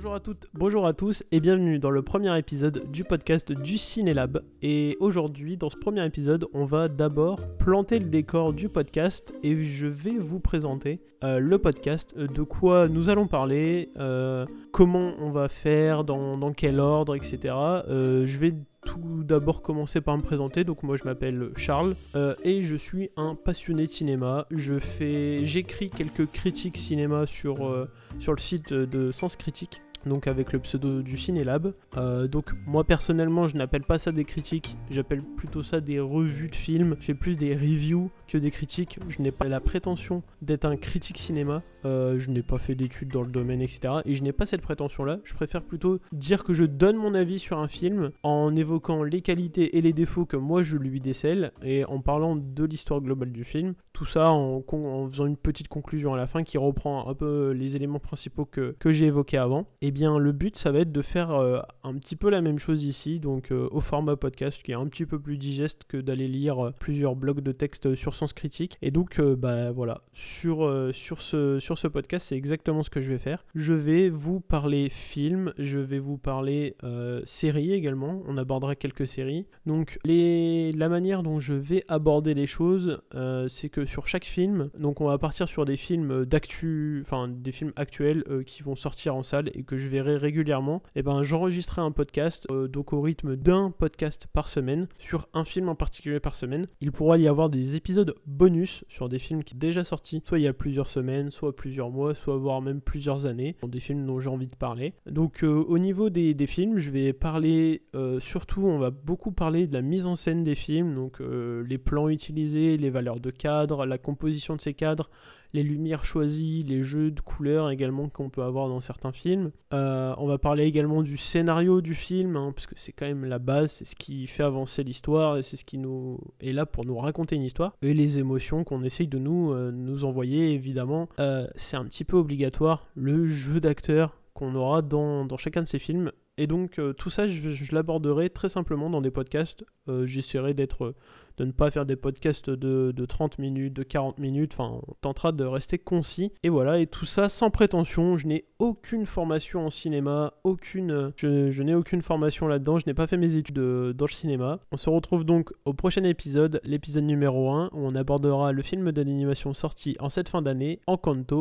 Bonjour à toutes, bonjour à tous et bienvenue dans le premier épisode du podcast du Cinélab. Et aujourd'hui, dans ce premier épisode, on va d'abord planter le décor du podcast et je vais vous présenter euh, le podcast, euh, de quoi nous allons parler, euh, comment on va faire, dans, quel ordre, etc. je vais tout d'abord commencer par me présenter. Donc moi je m'appelle Charles et je suis un passionné de cinéma. Je fais, j'écris quelques critiques cinéma sur, sur le site de Sens Critique donc avec le pseudo du Cinélab. Euh, donc moi personnellement je n'appelle pas ça des critiques, j'appelle plutôt ça des revues de films. J'ai plus des reviews que des critiques. Je n'ai pas la prétention d'être un critique cinéma. Euh, je n'ai pas fait d'études dans le domaine, etc. Et je n'ai pas cette prétention-là. Je préfère plutôt dire que je donne mon avis sur un film en évoquant les qualités et les défauts que moi je lui décèle et en parlant de l'histoire globale du film. Tout ça en, faisant une petite conclusion à la fin qui reprend un peu les éléments principaux que, j'ai évoqués avant. Et eh bien le but ça va être de faire euh, un petit peu la même chose ici, donc euh, au format podcast qui est un petit peu plus digeste que d'aller lire plusieurs blocs de texte sur Sens Critique. Et donc bah voilà, sur, sur ce ce podcast, c'est exactement ce que je vais faire. Je vais vous parler film, je vais vous parler euh, séries également. On abordera quelques séries. Donc, la manière dont je vais aborder les choses, euh, c'est que sur chaque film, donc on va partir sur des films d'actu, enfin des films actuels euh, qui vont sortir en salle et que je verrai régulièrement. Et eh ben, j'enregistrerai un podcast, donc au rythme d'un podcast par semaine, sur un film en particulier par semaine. Il pourra y avoir des épisodes bonus sur des films qui déjà sortis, soit il y a plusieurs semaines, soit plusieurs mois, soit voire même plusieurs années, des films dont j'ai envie de parler. Donc euh, au niveau des, films, je vais parler euh, surtout, on va beaucoup parler de la mise en scène des films, donc euh, les plans utilisés, les valeurs de cadre, la composition de ces cadres, les lumières choisies, les jeux de couleurs également qu'on peut avoir dans certains films. Euh, on va parler également du scénario du film, hein, parce que c'est quand même la base, c'est ce qui fait avancer l'histoire et c'est ce qui nous est là pour nous raconter une histoire. Et les émotions qu'on essaye de nous, euh, nous envoyer, évidemment, euh, c'est un petit peu obligatoire. Le jeu d'acteur qu'on aura dans, dans, chacun de ces films. Et donc tout ça, je, l'aborderai très simplement dans des podcasts. J'essaierai d'être de ne pas faire des podcasts de, 30 minutes, de 40 minutes, enfin on tentera de rester concis. Et voilà, et tout ça sans prétention, je n'ai aucune formation en cinéma, aucune, je, n'ai aucune formation là-dedans, je n'ai pas fait mes études dans le cinéma. On se retrouve donc au prochain épisode, l'épisode numéro 1, où on abordera le film d'animation sorti en cette fin d'année, Encanto,